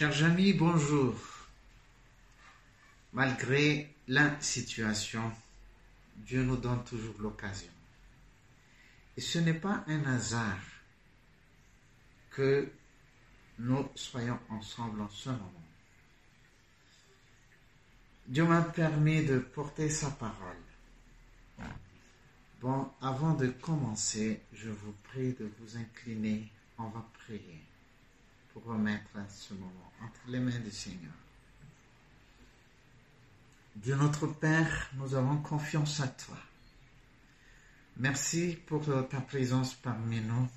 Chers amis, bonjour. Malgré la situation, Dieu nous donne toujours l'occasion. Et ce n'est pas un hasard que nous soyons ensemble en ce moment. Dieu m'a permis de porter sa parole. Bon, avant de commencer, je vous prie de vous incliner. On va prier pour remettre ce moment entre les mains du Seigneur. Dieu notre Père, nous avons confiance à toi. Merci pour ta présence parmi nous.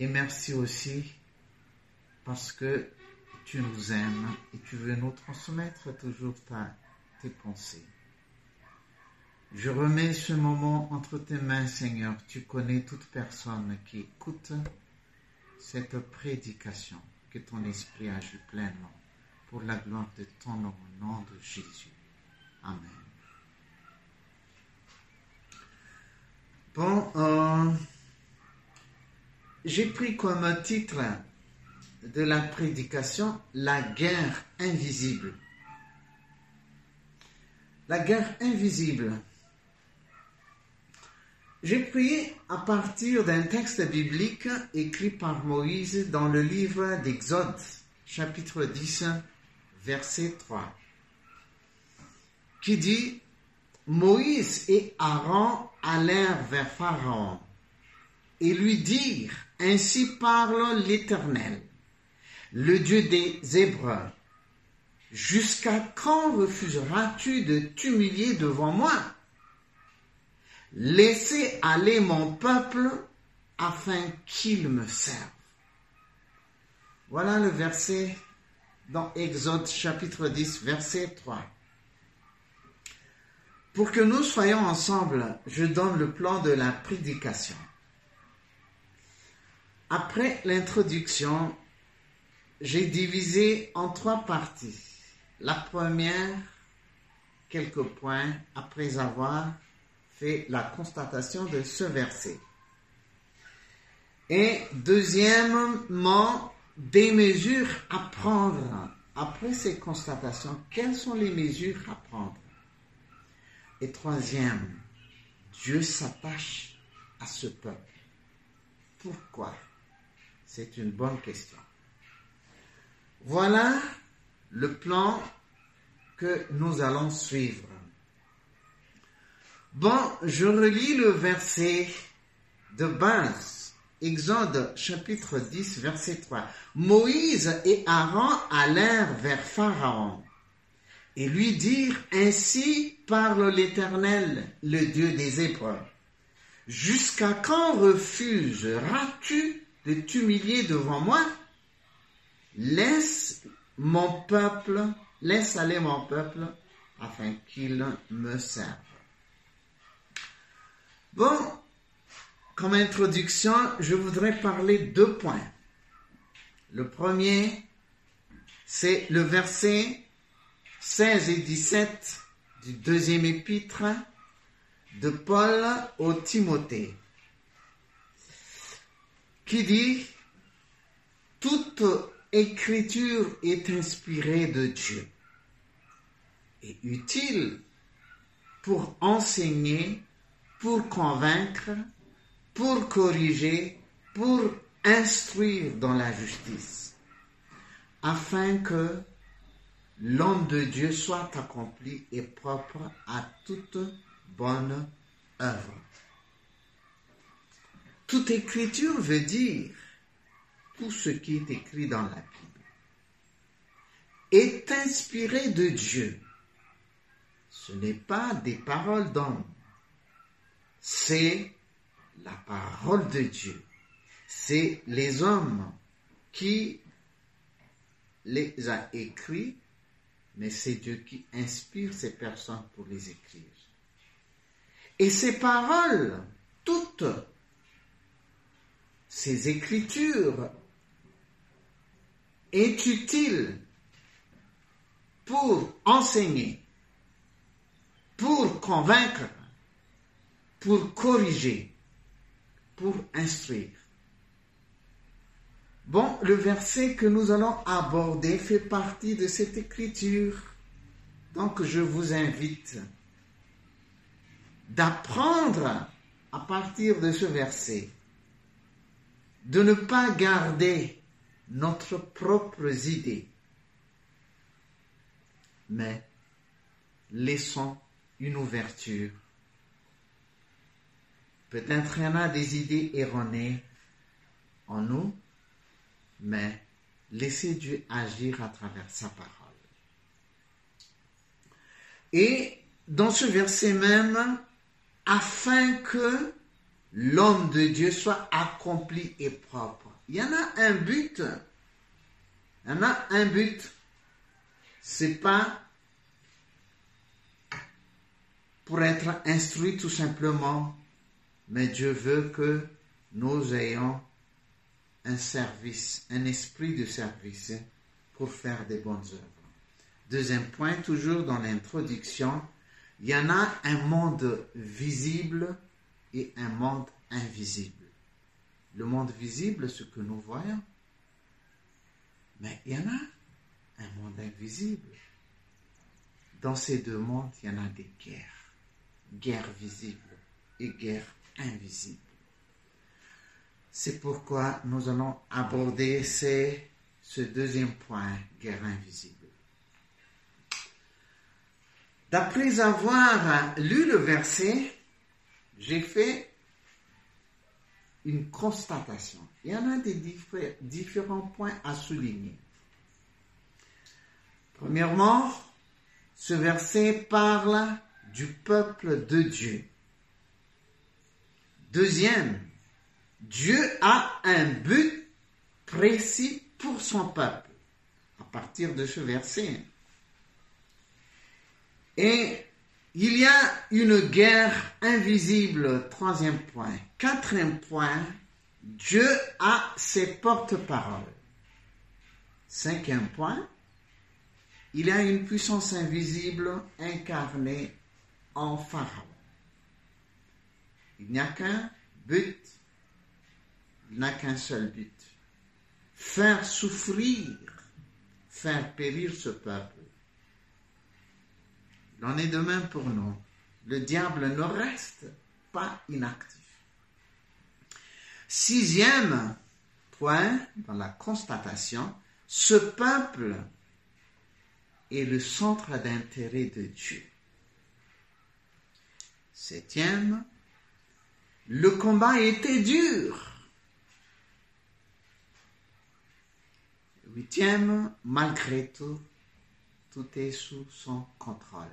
Et merci aussi parce que tu nous aimes et tu veux nous transmettre toujours ta, tes pensées. Je remets ce moment entre tes mains, Seigneur. Tu connais toute personne qui écoute cette prédication. Que ton esprit agit pleinement pour la gloire de ton nom, au nom de Jésus. Amen. Bon, euh, j'ai pris comme titre de la prédication La guerre invisible. La guerre invisible. J'ai prié à partir d'un texte biblique écrit par Moïse dans le livre d'Exode, chapitre 10, verset 3, qui dit Moïse et Aaron allèrent vers Pharaon et lui dirent Ainsi parle l'Éternel, le Dieu des Hébreux. Jusqu'à quand refuseras-tu de t'humilier devant moi? Laissez aller mon peuple afin qu'il me serve. Voilà le verset dans Exode chapitre 10, verset 3. Pour que nous soyons ensemble, je donne le plan de la prédication. Après l'introduction, j'ai divisé en trois parties. La première, quelques points après avoir fait la constatation de ce verset. Et deuxièmement, des mesures à prendre. Après ces constatations, quelles sont les mesures à prendre? Et troisième, Dieu s'attache à ce peuple. Pourquoi? C'est une bonne question. Voilà le plan que nous allons suivre. Bon, je relis le verset de base. Exode chapitre 10, verset 3. Moïse et Aaron allèrent vers Pharaon et lui dirent, Ainsi parle l'Éternel, le Dieu des Hébreux. Jusqu'à quand refuseras-tu de t'humilier devant moi? Laisse mon peuple, laisse aller mon peuple afin qu'il me serve. Bon, comme introduction, je voudrais parler deux points. Le premier, c'est le verset 16 et 17 du deuxième épître de Paul au Timothée, qui dit, toute écriture est inspirée de Dieu et utile pour enseigner, pour convaincre, pour corriger, pour instruire dans la justice, afin que l'homme de Dieu soit accompli et propre à toute bonne œuvre. Toute écriture veut dire tout ce qui est écrit dans la Bible est inspiré de Dieu. Ce n'est pas des paroles d'homme, c'est la parole de Dieu. C'est les hommes qui les a écrits, mais c'est Dieu qui inspire ces personnes pour les écrire. Et ces paroles, toutes ces écritures, est utile pour enseigner, pour convaincre, pour corriger, pour instruire. Bon, le verset que nous allons aborder fait partie de cette écriture. Donc je vous invite d'apprendre à partir de ce verset, de ne pas garder notre propres idées, mais laissons une ouverture. Peut-être il y en a des idées erronées en nous, mais laissez Dieu agir à travers sa parole. Et dans ce verset même, afin que l'homme de Dieu soit accompli et propre. Il y en a un but. Il y en a un but. C'est pas pour être instruit tout simplement, mais Dieu veut que nous ayons un service, un esprit de service pour faire des bonnes œuvres. Deuxième point, toujours dans l'introduction, il y en a un monde visible et un monde invisible. Le monde visible, ce que nous voyons, mais il y en a un monde invisible. Dans ces deux mondes, il y en a des guerres, guerre visible et guerre invisible. C'est pourquoi nous allons aborder ce deuxième point, guerre invisible. D'après avoir lu le verset, j'ai fait une constatation. Il y en a des différents points à souligner. Premièrement, ce verset parle du peuple de Dieu. Deuxième, Dieu a un but précis pour son peuple. À partir de ce verset. Et il y a une guerre invisible, troisième point. Quatrième point, Dieu a ses porte-paroles. Cinquième point, il y a une puissance invisible incarnée en Pharaon. Il n'y a qu'un but, il n'y a qu'un seul but. Faire souffrir, faire périr ce peuple il en est de même pour nous. Le diable ne reste pas inactif. Sixième point dans la constatation, ce peuple est le centre d'intérêt de Dieu. Septième, le combat était dur. Huitième, malgré tout, tout est sous son contrôle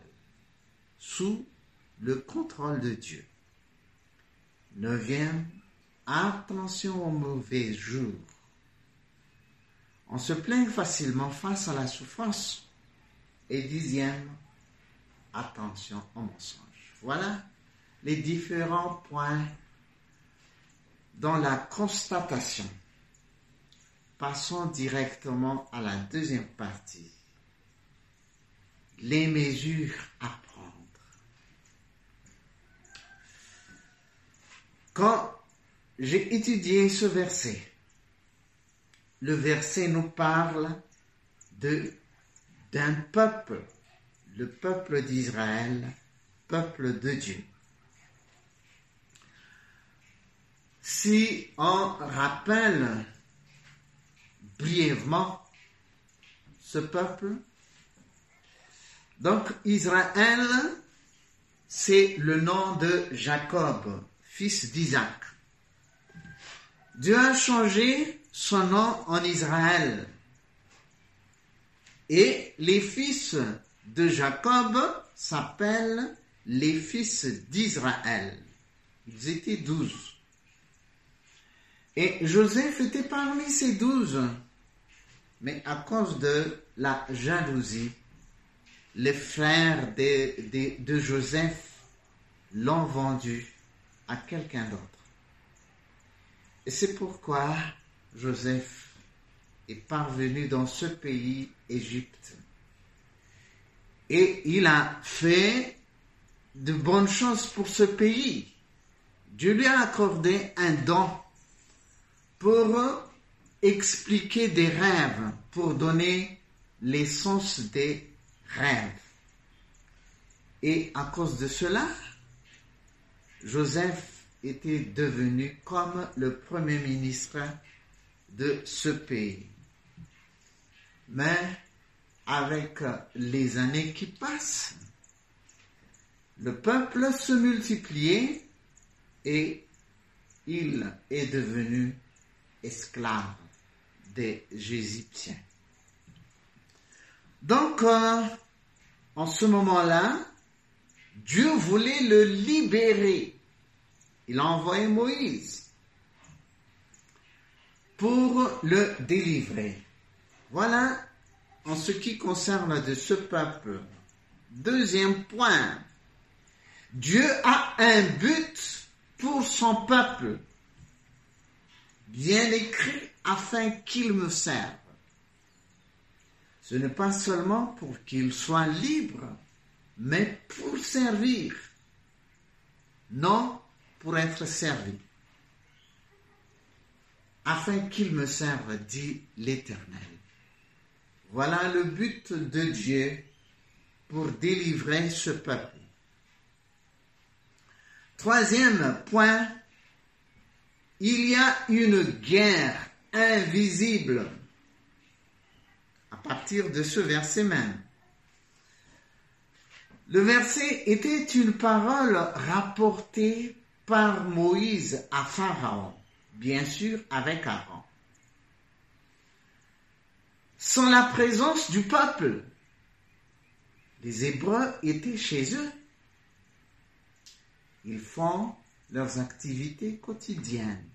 sous le contrôle de Dieu. Neuvième, attention aux mauvais jours. On se plaint facilement face à la souffrance. Et dixième, attention aux mensonges. Voilà les différents points dans la constatation. Passons directement à la deuxième partie. Les mesures à Quand j'ai étudié ce verset, le verset nous parle d'un peuple, le peuple d'Israël, peuple de Dieu. Si on rappelle brièvement ce peuple, donc Israël, c'est le nom de Jacob, fils d'Isaac. Dieu a changé son nom en Israël. Et les fils de Jacob s'appellent les fils d'Israël. Ils étaient douze. Et Joseph était parmi ces douze. Mais à cause de la jalousie, les frères de, de Joseph l'ont vendu à quelqu'un d'autre. Et c'est pourquoi Joseph est parvenu dans ce pays, Égypte. Et il a fait de bonnes choses pour ce pays. Dieu lui a accordé un don pour expliquer des rêves pour donner l'essence des rêves. Et à cause de cela, Joseph était devenu comme le premier ministre de ce pays. Mais avec les années qui passent, le peuple se multipliait et il est devenu esclave des Égyptiens. Donc, euh, en ce moment-là, Dieu voulait le libérer. Il a envoyé Moïse pour le délivrer. Voilà en ce qui concerne de ce peuple. Deuxième point, Dieu a un but pour son peuple, bien écrit afin qu'il me serve. Ce n'est pas seulement pour qu'il soit libre, mais pour servir, non pour être servi, afin qu'il me serve, dit l'Éternel. Voilà le but de Dieu pour délivrer ce peuple. Troisième point, il y a une guerre invisible à partir de ce verset même. Le verset était une parole rapportée par Moïse à Pharaon, bien sûr avec Aaron. Sans la présence du peuple, les Hébreux étaient chez eux. Ils font leurs activités quotidiennes.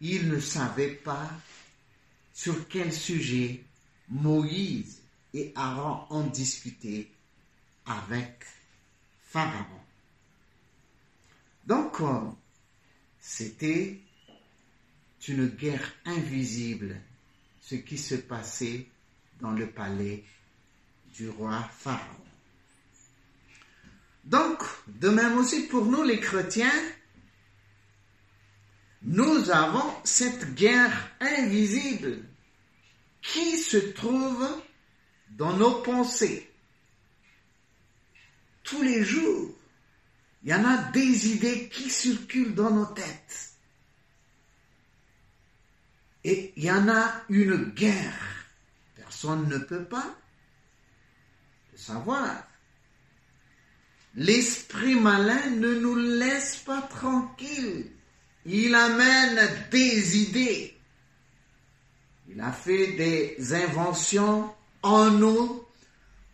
Ils ne savaient pas sur quel sujet Moïse et Aaron ont discuté avec Pharaon. Donc, c'était une guerre invisible, ce qui se passait dans le palais du roi Pharaon. Donc, de même aussi pour nous les chrétiens, nous avons cette guerre invisible qui se trouve dans nos pensées. Tous les jours, il y en a des idées qui circulent dans nos têtes. Et il y en a une guerre. Personne ne peut pas le savoir. L'esprit malin ne nous laisse pas tranquilles. Il amène des idées. Il a fait des inventions en nous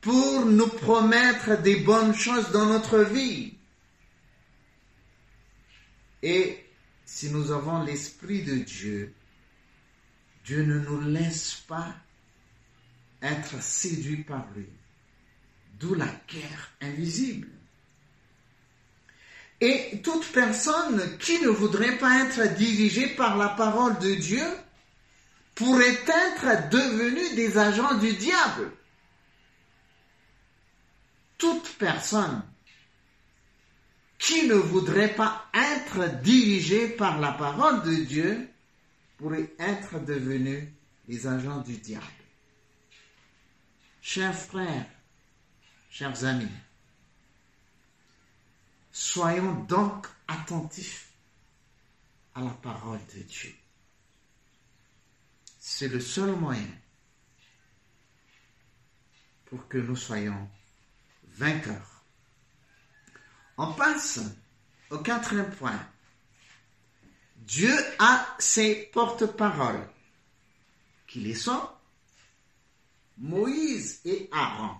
pour nous promettre des bonnes choses dans notre vie. Et si nous avons l'Esprit de Dieu, Dieu ne nous laisse pas être séduits par lui. D'où la guerre invisible. Et toute personne qui ne voudrait pas être dirigée par la parole de Dieu pourrait être devenue des agents du diable. Toute personne qui ne voudrait pas être dirigée par la parole de Dieu pourrait être devenue des agents du diable. Chers frères, chers amis, soyons donc attentifs à la parole de Dieu. C'est le seul moyen pour que nous soyons vainqueurs. On passe au quatrième point. Dieu a ses porte-paroles. Qui les sont Moïse et Aaron.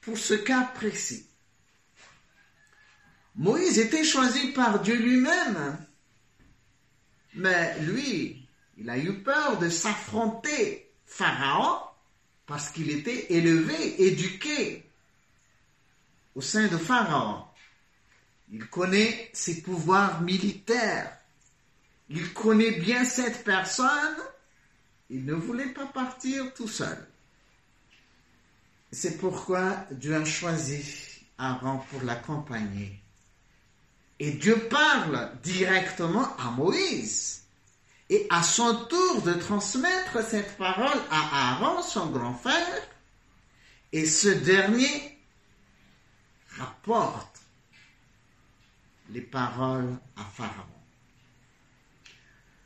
Pour ce cas précis. Moïse était choisi par Dieu lui-même. Mais lui, il a eu peur de s'affronter Pharaon parce qu'il était élevé, éduqué au sein de Pharaon. Il connaît ses pouvoirs militaires. Il connaît bien cette personne. Il ne voulait pas partir tout seul. C'est pourquoi Dieu a choisi Aaron pour l'accompagner. Et Dieu parle directement à Moïse. et à son tour de transmettre cette parole à Aaron, son grand frère, et ce dernier rapporte les paroles à Pharaon.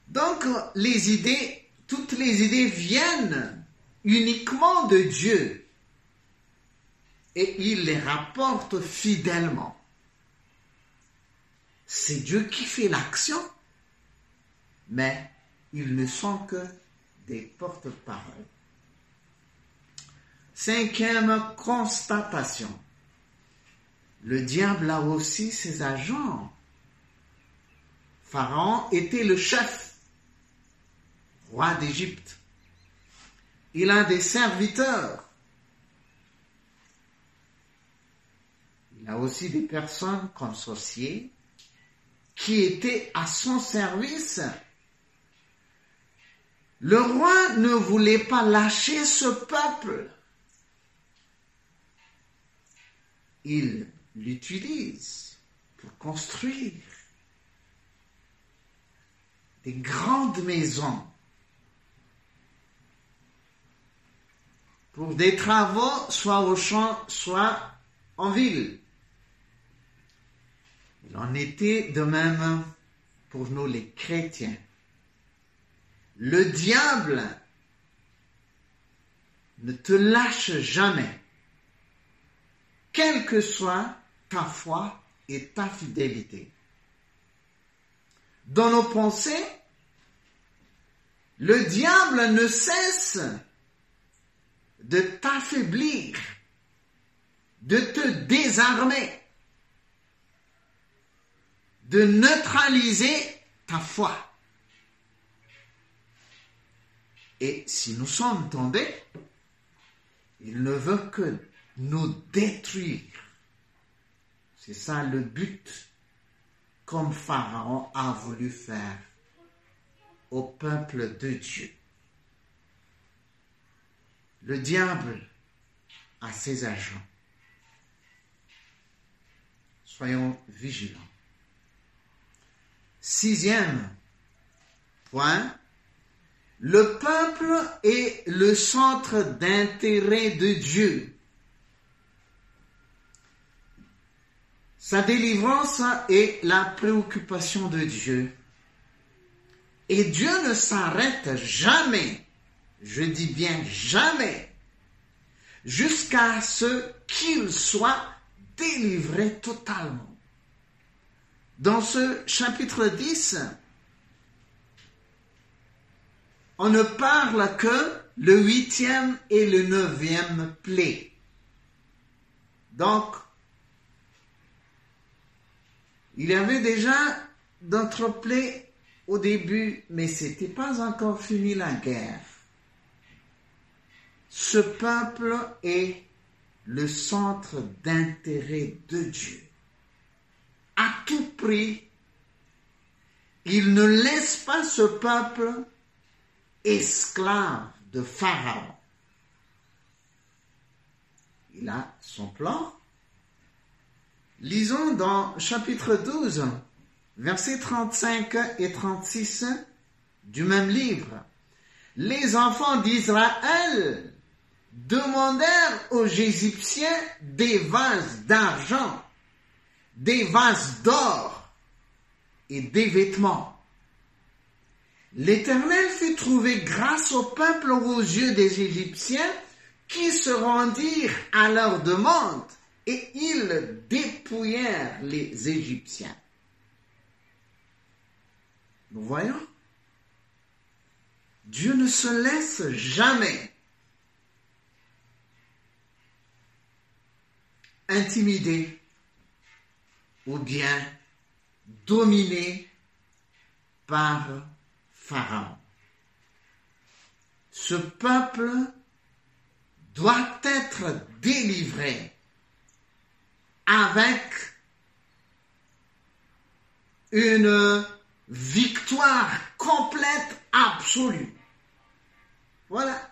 Donc, les idées, toutes les idées viennent uniquement de Dieu et il les rapporte fidèlement. C'est Dieu qui fait l'action, mais ils ne sont que des porte-paroles. Cinquième constatation. Le diable a aussi ses agents. Pharaon était le chef, roi d'Égypte. Il a des serviteurs. Il a aussi des personnes comme sorciers qui étaient à son service. Le roi ne voulait pas lâcher ce peuple. Il l'utilise pour construire des grandes maisons pour des travaux soit au champ, soit en ville. En était de même pour nous les chrétiens. Le diable ne te lâche jamais, quelle que soit ta foi et ta fidélité. Dans nos pensées, le diable ne cesse de t'affaiblir, de te désarmer, de neutraliser ta foi. Et si nous sommes tombés, il ne veut que nous détruire. C'est ça le but, comme Pharaon a voulu faire au peuple de Dieu. Le diable a ses agents. Soyons vigilants. Sixième point, le peuple est le centre d'intérêt de Dieu. Sa délivrance est la préoccupation de Dieu. Et Dieu ne s'arrête jamais, je dis bien jamais, jusqu'à ce qu'il soit délivré totalement. Dans ce chapitre 10, on ne parle que le huitième et le neuvième plaie. Donc, il y avait déjà d'autres plaies au début, mais c'était pas encore fini la guerre. Ce peuple est le centre d'intérêt de Dieu. À tout prix, il ne laisse pas ce peuple esclave de Pharaon. Il a son plan. Lisons dans chapitre 12, versets 35 et 36 du même livre. Les enfants d'Israël demandèrent aux Égyptiens des vases d'argent, des vases d'or et des vêtements. L'Éternel fit trouver grâce au peuple aux yeux des Égyptiens qui se rendirent à leur demande et ils dépouillèrent les Égyptiens. Nous voyons, Dieu ne se laisse jamais intimider ou bien dominer par Pharaon. Ce peuple doit être délivré avec une victoire complète, absolue. Voilà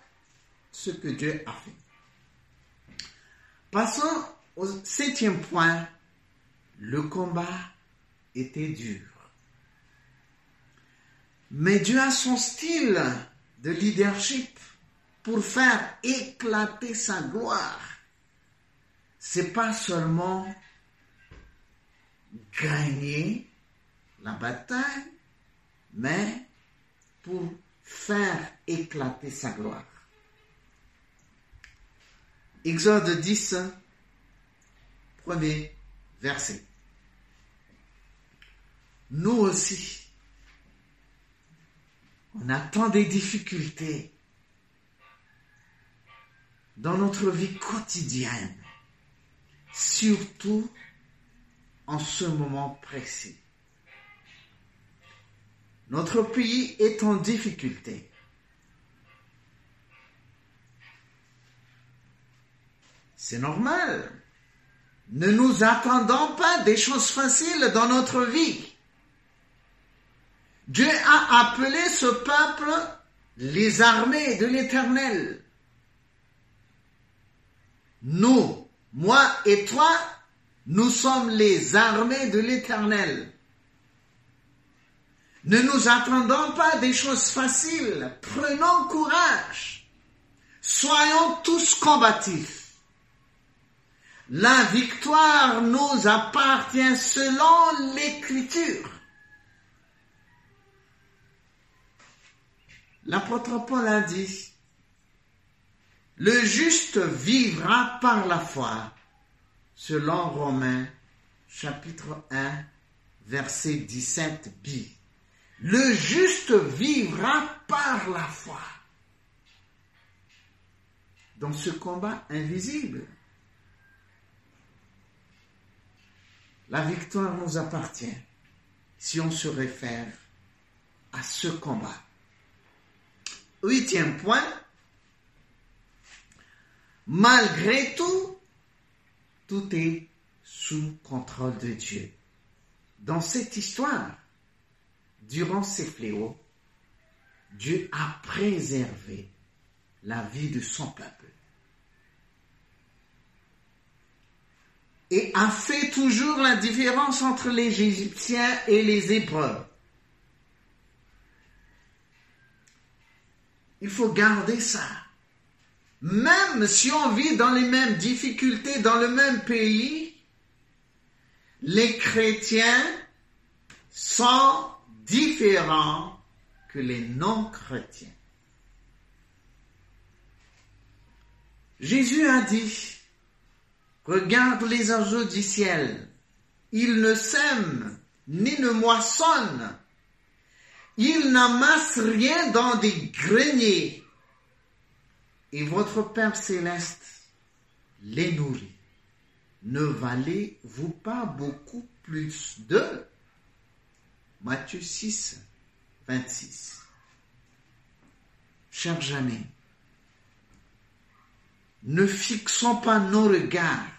ce que Dieu a fait. Passons au septième point. Le combat était dur. Mais Dieu a son style de leadership pour faire éclater sa gloire. C'est pas seulement gagner la bataille, mais pour faire éclater sa gloire. Exode 10, premier Nous aussi, on a tant des difficultés dans notre vie quotidienne, surtout en ce moment précis. Notre pays est en difficulté. C'est normal. Ne nous attendons pas des choses faciles dans notre vie. Dieu a appelé ce peuple les armées de l'Éternel. Nous, moi et toi, nous sommes les armées de l'Éternel. Ne nous attendons pas des choses faciles. Prenons courage. Soyons tous combatifs. La victoire nous appartient selon l'Écriture. L'apôtre Paul a dit, le juste vivra par la foi, selon Romains chapitre 1, verset 17b. Le juste vivra par la foi. Dans ce combat invisible, la victoire nous appartient si on se réfère à ce combat. Huitième point, malgré tout, tout est sous contrôle de Dieu. Dans cette histoire, durant ces fléaux, Dieu a préservé la vie de son peuple. Et a fait toujours la différence entre les Égyptiens et les Hébreux. Il faut garder ça. Même si on vit dans les mêmes difficultés, dans le même pays, les chrétiens sont différents que les non-chrétiens. Jésus a dit, regarde les oiseaux du ciel, ils ne sèment ni ne moissonnent, ils n'amassent rien dans des greniers, et votre Père céleste les nourrit. Ne valez-vous pas beaucoup plus d'eux? Matthieu 6, 26. Chers amis, ne fixons pas nos regards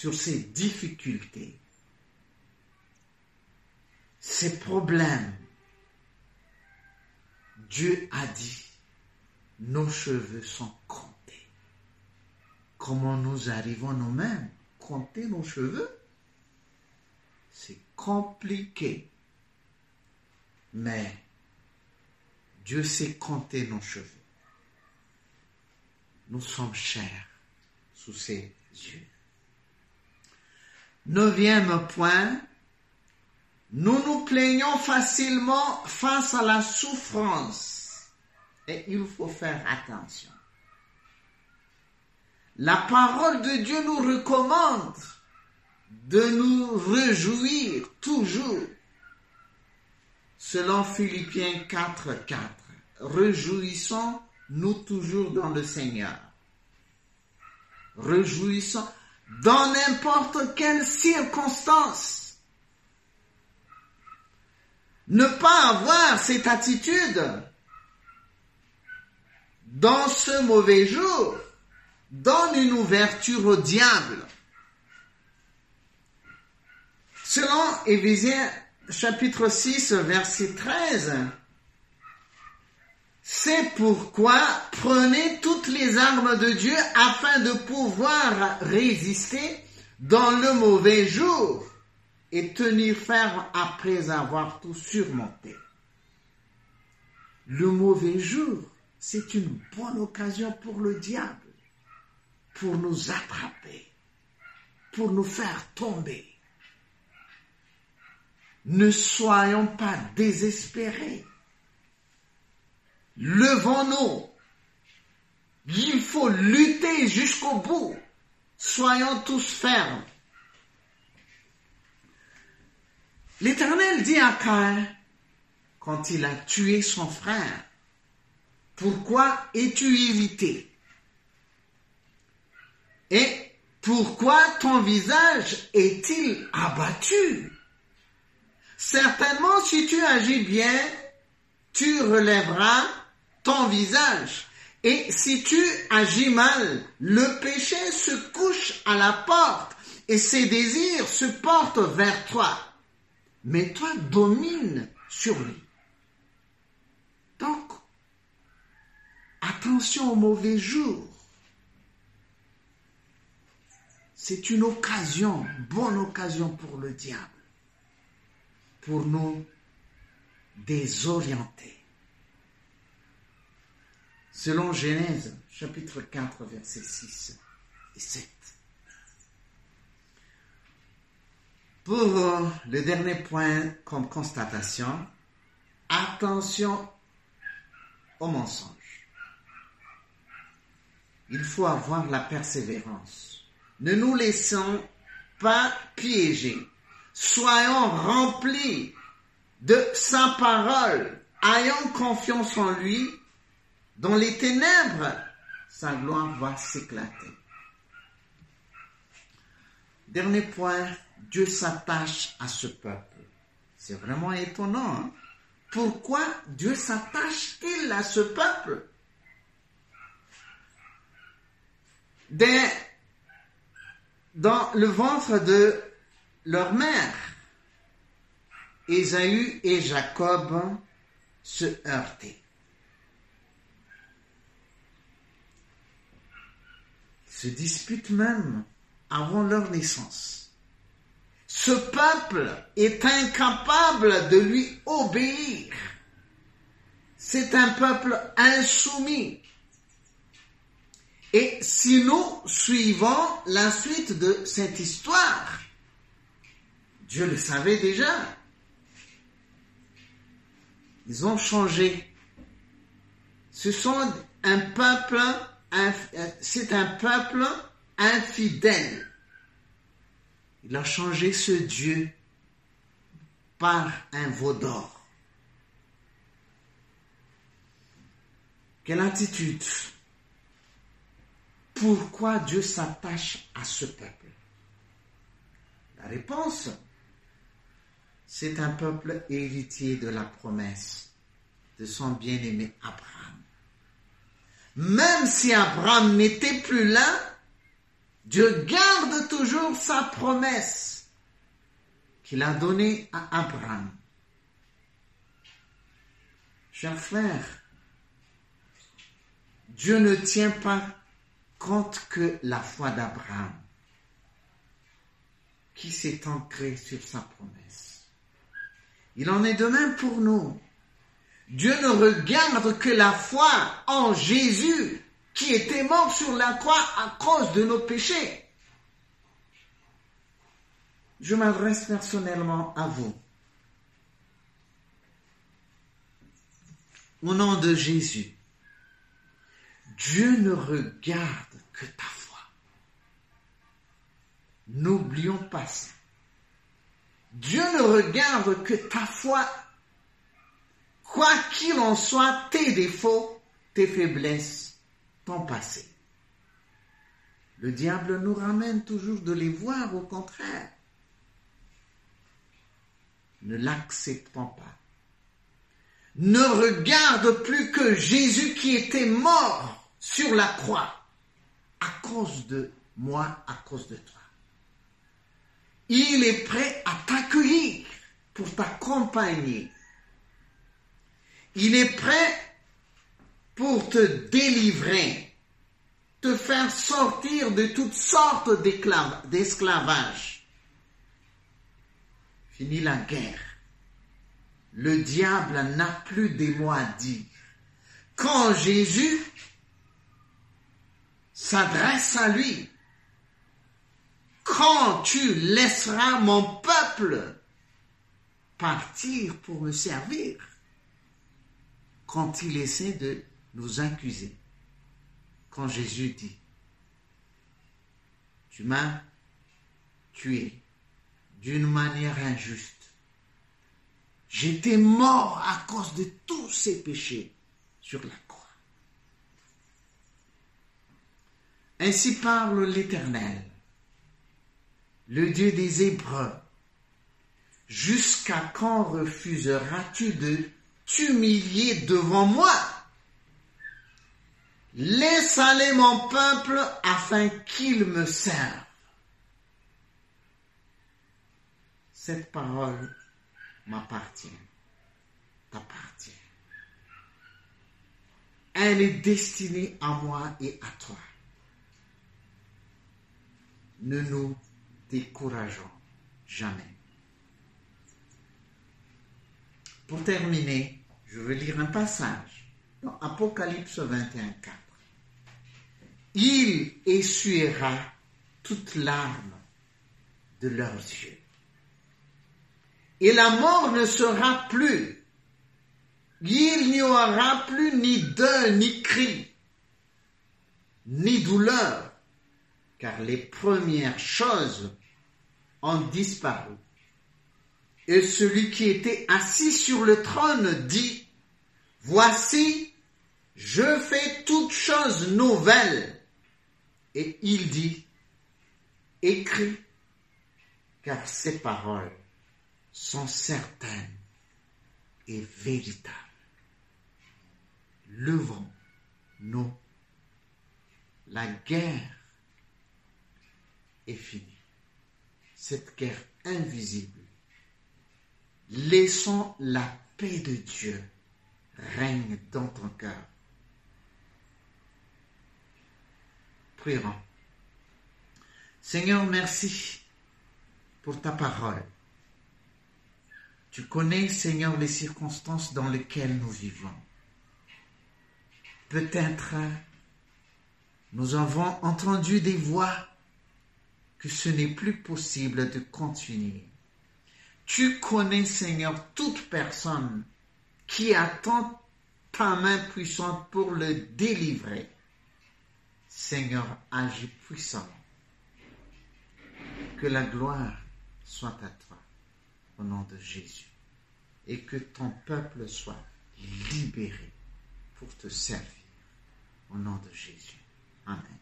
sur ces difficultés, ces problèmes. Dieu a dit, nos cheveux sont comptés. Comment nous arrivons nous-mêmes compter nos cheveux? C'est compliqué. Mais Dieu sait compter nos cheveux. Nous sommes chers sous ses yeux. Neuvième point, nous nous plaignons facilement face à la souffrance et il faut faire attention. La parole de Dieu nous recommande de nous réjouir toujours Selon Philippiens 4, 4, réjouissons-nous toujours dans le Seigneur. Réjouissons dans n'importe quelle circonstance. Ne pas avoir cette attitude dans ce mauvais jour donne une ouverture au diable. Selon Éphésiens chapitre 6, verset 13. C'est pourquoi prenez toutes les armes de Dieu afin de pouvoir résister dans le mauvais jour et tenir ferme après avoir tout surmonté. le mauvais jour, c'est une bonne occasion pour le diable, pour nous attraper, pour nous faire tomber. Ne soyons pas désespérés. Levons-nous. Il faut lutter jusqu'au bout. Soyons tous fermes. L'Éternel dit à Caïn, quand il a tué son frère, pourquoi es-tu irrité? Et pourquoi ton visage est-il abattu? Certainement, si tu agis bien, tu relèveras ton visage. Et si tu agis mal, le péché se couche à la porte et ses désirs se portent vers toi. Mais toi domine sur lui. Donc, attention au mauvais jour. C'est une occasion, bonne occasion pour le diable pour nous désorienter. Selon Genèse chapitre 4 versets 6 et 7. Pour le dernier point comme constatation, attention au mensonge. Il faut avoir la persévérance. Ne nous laissons pas piéger soyons remplis de sa parole, ayons confiance en lui, dans les ténèbres, sa gloire va s'éclater. Dernier point, Dieu s'attache à ce peuple. C'est vraiment étonnant. Hein? Pourquoi Dieu s'attache-t-il à ce peuple? Dans le ventre de leur mère. Ésaü et Jacob se heurtaient. Se disputent même avant leur naissance. Ce peuple est incapable de lui obéir. C'est un peuple insoumis. Et si nous suivons la suite de cette histoire, Dieu le savait déjà. Ils ont changé. Ce sont un peuple, c'est un peuple infidèle. Il a changé ce Dieu par un veau d'or. Quelle attitude Pourquoi Dieu s'attache à ce peuple? La réponse, c'est un peuple héritier de la promesse de son bien-aimé Abraham. Même si Abraham n'était plus là, Dieu garde toujours sa promesse qu'il a donnée à Abraham. Chers frères, Dieu ne tient pas compte que la foi d'Abraham, qui s'est ancrée sur sa promesse. Il en est de même pour nous. Dieu ne regarde que la foi en Jésus qui était mort sur la croix à cause de nos péchés. Je m'adresse personnellement à vous. Au nom de Jésus, Dieu ne regarde que ta foi. N'oublions pas ça. Dieu ne regarde que ta foi. Quoi qu'il en soit, tes défauts, tes faiblesses, ton passé. Le diable nous ramène toujours de les voir, au contraire. Ne l'acceptons pas. Ne regarde plus que Jésus qui était mort sur la croix à cause de moi, à cause de toi. Il est prêt à t'accueillir pour t'accompagner. Il est prêt pour te délivrer, te faire sortir de toutes sortes d'esclavage. Fini la guerre. Le diable n'a plus des mots à dire. quand Jésus s'adresse à lui, quand tu laisseras mon peuple partir pour me servir, quand il essaie de nous accuser, quand Jésus dit, tu m'as tué d'une manière injuste. J'étais mort à cause de tous ces péchés sur la croix. Ainsi parle l'Éternel, le Dieu des Hébreux. Jusqu'à quand refuseras-tu de t'humilier devant moi Laisse aller mon peuple afin qu'il me serve. Cette parole m'appartient, t'appartient. Elle est destinée à moi et à toi. Ne nous décourageons jamais. Pour terminer, je veux lire un passage dans Apocalypse 21, 4. Il essuiera toute larmes de leurs yeux. Et la mort ne sera plus. Il n'y aura plus ni deuil, ni cri, ni douleur, car les premières choses ont disparu. Et celui qui était assis sur le trône dit, Voici, je fais toutes choses nouvelles. Et il dit, Écris, car ces paroles sont certaines et véritables. Levons-nous. La guerre est finie. Cette guerre invisible. Laissons la paix de Dieu règne dans ton cœur. Prions. Seigneur, merci pour ta parole. Tu connais, Seigneur, les circonstances dans lesquelles nous vivons. Peut-être nous avons entendu des voix que ce n'est plus possible de continuer. Tu connais, Seigneur, toute personne qui attend ta main puissante pour le délivrer. Seigneur, agis puissamment. Que la gloire soit à toi au nom de Jésus et que ton peuple soit libéré pour te servir au nom de Jésus. Amen.